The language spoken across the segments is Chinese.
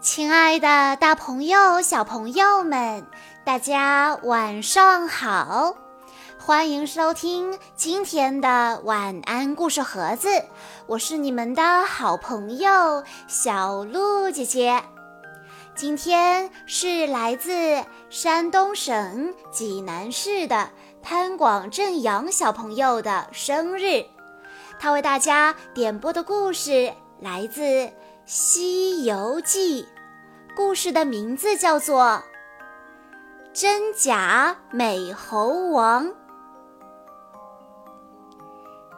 亲爱的，大朋友、小朋友们，大家晚上好！欢迎收听今天的晚安故事盒子，我是你们的好朋友小鹿姐姐。今天是来自山东省济南市的潘广正阳小朋友的生日，他为大家点播的故事来自《西游记》。故事的名字叫做《真假美猴王》。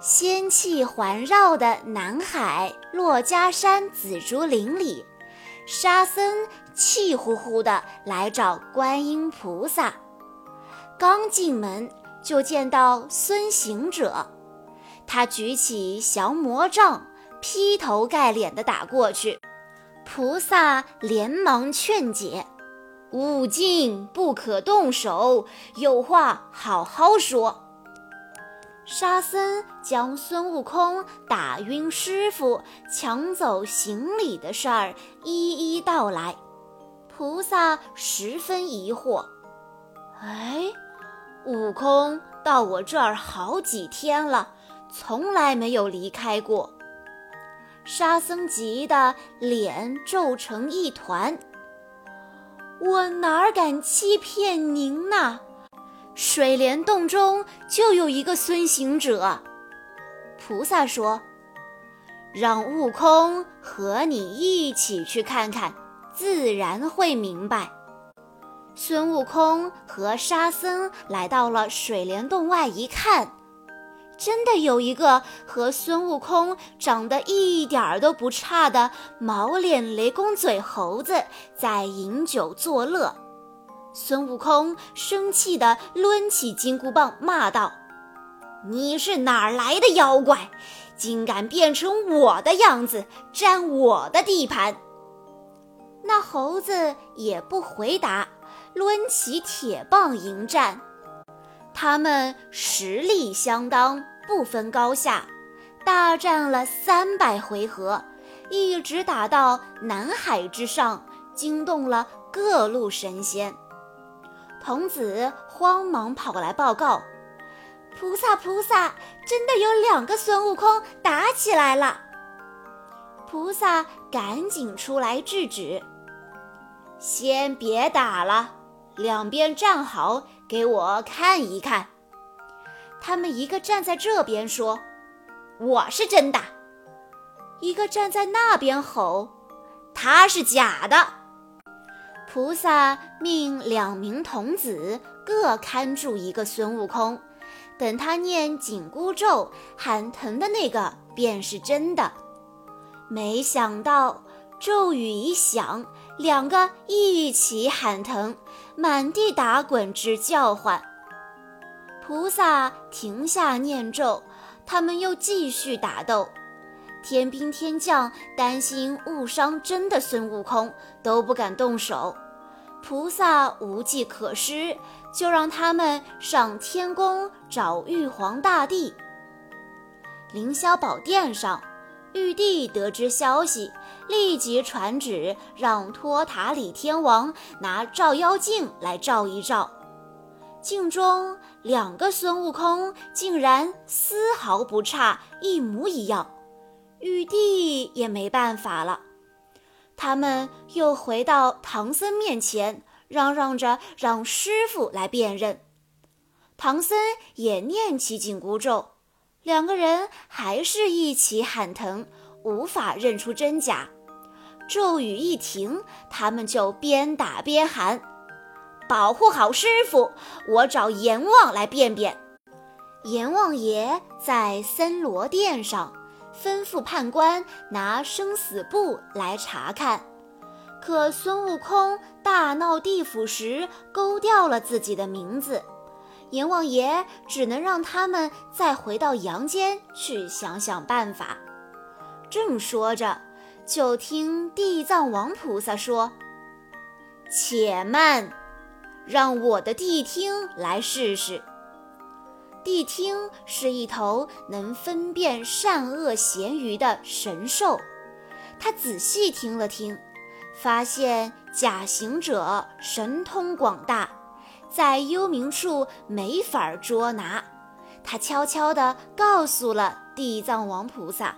仙气环绕的南海珞珈山紫竹林里，沙僧气呼呼地来找观音菩萨。刚进门就见到孙行者，他举起降魔杖，劈头盖脸地打过去。菩萨连忙劝解：“悟净不可动手，有话好好说。”沙僧将孙悟空打晕师傅、抢走行李的事儿一一道来。菩萨十分疑惑：“哎，悟空到我这儿好几天了，从来没有离开过。”沙僧急得脸皱成一团。我哪敢欺骗您呢？水帘洞中就有一个孙行者。菩萨说：“让悟空和你一起去看看，自然会明白。”孙悟空和沙僧来到了水帘洞外，一看。真的有一个和孙悟空长得一点儿都不差的毛脸雷公嘴猴子在饮酒作乐。孙悟空生气地抡起金箍棒，骂道：“你是哪儿来的妖怪，竟敢变成我的样子，占我的地盘？”那猴子也不回答，抡起铁棒迎战。他们实力相当。不分高下，大战了三百回合，一直打到南海之上，惊动了各路神仙。童子慌忙跑来报告：“菩萨，菩萨，真的有两个孙悟空打起来了。”菩萨赶紧出来制止：“先别打了，两边站好，给我看一看。”他们一个站在这边说：“我是真的。”一个站在那边吼：“他是假的。”菩萨命两名童子各看住一个孙悟空，等他念紧箍咒喊疼的那个便是真的。没想到咒语一响，两个一起喊疼，满地打滚直叫唤。菩萨停下念咒，他们又继续打斗。天兵天将担心误伤真的孙悟空，都不敢动手。菩萨无计可施，就让他们上天宫找玉皇大帝。凌霄宝殿上，玉帝得知消息，立即传旨让托塔李天王拿照妖镜来照一照。镜中两个孙悟空竟然丝毫不差，一模一样。玉帝也没办法了，他们又回到唐僧面前，嚷嚷着让师傅来辨认。唐僧也念起紧箍咒，两个人还是一起喊疼，无法认出真假。咒语一停，他们就边打边喊。保护好师傅，我找阎王来辩辩。阎王爷在森罗殿上吩咐判官拿生死簿来查看，可孙悟空大闹地府时勾掉了自己的名字，阎王爷只能让他们再回到阳间去想想办法。正说着，就听地藏王菩萨说：“且慢。”让我的谛听来试试。谛听是一头能分辨善恶咸鱼的神兽，他仔细听了听，发现假行者神通广大，在幽冥处没法捉拿。他悄悄地告诉了地藏王菩萨，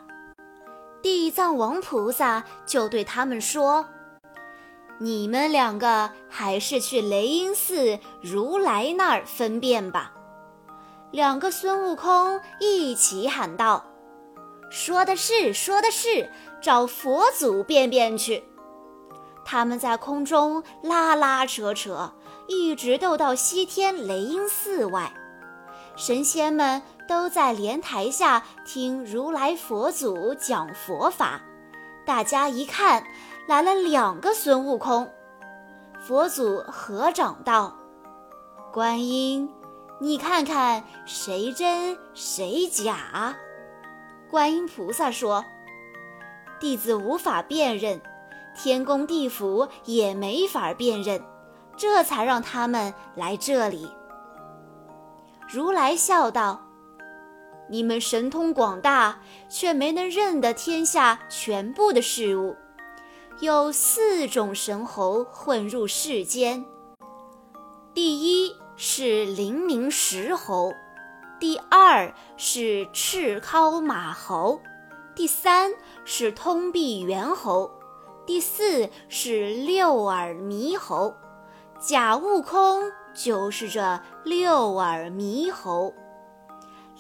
地藏王菩萨就对他们说：“你们两个还是去雷音寺如来那儿分辨吧。”两个孙悟空一起喊道：“说的是，说的是，找佛祖便便去。”他们在空中拉拉扯扯，一直斗到西天雷音寺外。神仙们都在莲台下听如来佛祖讲佛法，大家一看，来了两个孙悟空。佛祖合掌道：“观音，你看看谁真谁假？”观音菩萨说：“弟子无法辨认，天宫地府也没法辨认，这才让他们来这里。”如来笑道：“你们神通广大，却没能认得天下全部的事物。有四种神猴混入世间。第一是灵明石猴，第二是赤尻马猴，第三是通臂猿猴，第四是六耳猕猴。假悟空。”就是这六耳猕猴。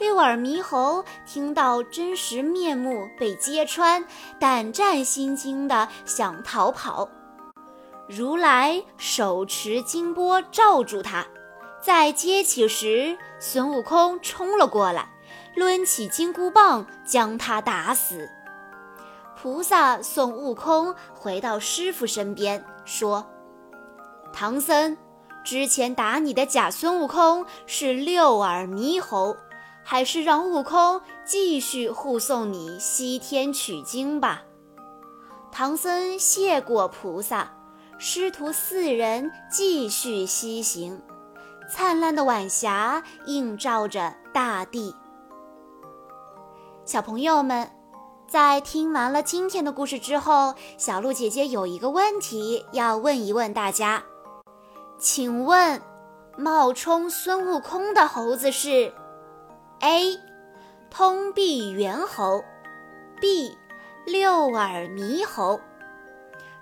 六耳猕猴听到真实面目被揭穿，胆战心惊的想逃跑。如来手持金钵罩住他，在揭起时，孙悟空冲了过来，抡起金箍棒将他打死。菩萨送悟空回到师傅身边，说：“唐僧。”之前打你的假孙悟空是六耳猕猴，还是让悟空继续护送你西天取经吧？唐僧谢过菩萨，师徒四人继续西行。灿烂的晚霞映照着大地。小朋友们，在听完了今天的故事之后，小鹿姐姐有一个问题要问一问大家。请问，冒充孙悟空的猴子是：A. 通臂猿猴，B. 六耳猕猴。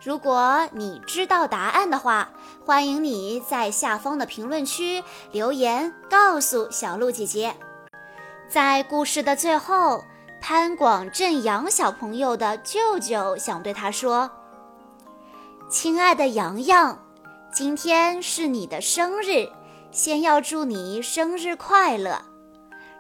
如果你知道答案的话，欢迎你在下方的评论区留言告诉小鹿姐姐。在故事的最后，潘广镇阳小朋友的舅舅想对他说：“亲爱的阳阳。”今天是你的生日，先要祝你生日快乐。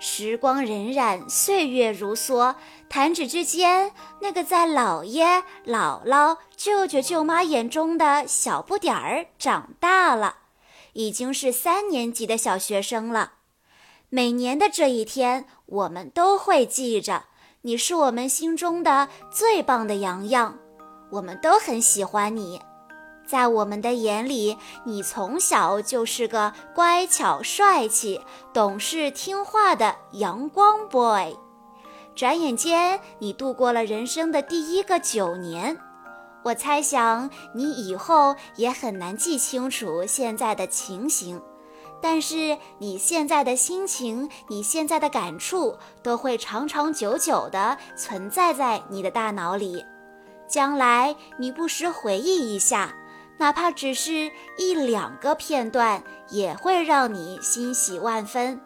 时光荏苒，岁月如梭，弹指之间，那个在姥爷、姥姥、舅舅、舅妈眼中的小不点儿长大了，已经是三年级的小学生了。每年的这一天，我们都会记着，你是我们心中的最棒的洋洋，我们都很喜欢你。在我们的眼里，你从小就是个乖巧、帅气、懂事、听话的阳光 boy。转眼间，你度过了人生的第一个九年。我猜想你以后也很难记清楚现在的情形，但是你现在的心情、你现在的感触，都会长长久久地存在在你的大脑里。将来，你不时回忆一下。哪怕只是一两个片段，也会让你欣喜万分。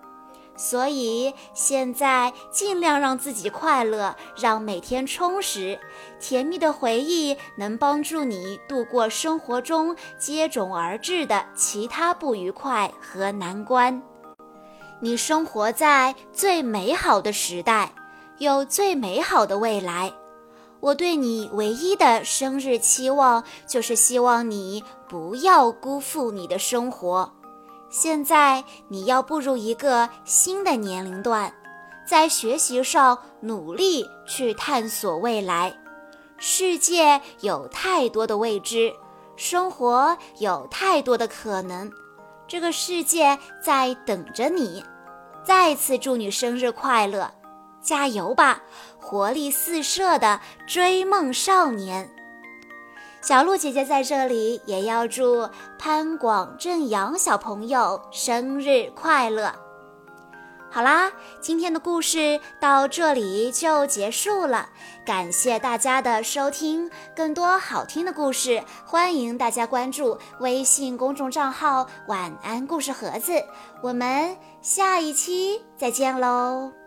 所以现在尽量让自己快乐，让每天充实。甜蜜的回忆能帮助你度过生活中接踵而至的其他不愉快和难关。你生活在最美好的时代，有最美好的未来。我对你唯一的生日期望，就是希望你不要辜负你的生活。现在你要步入一个新的年龄段，在学习上努力去探索未来。世界有太多的未知，生活有太多的可能，这个世界在等着你。再次祝你生日快乐！加油吧，活力四射的追梦少年！小鹿姐姐在这里也要祝潘广正阳小朋友生日快乐。好啦，今天的故事到这里就结束了，感谢大家的收听。更多好听的故事，欢迎大家关注微信公众账号“晚安故事盒子”。我们下一期再见喽！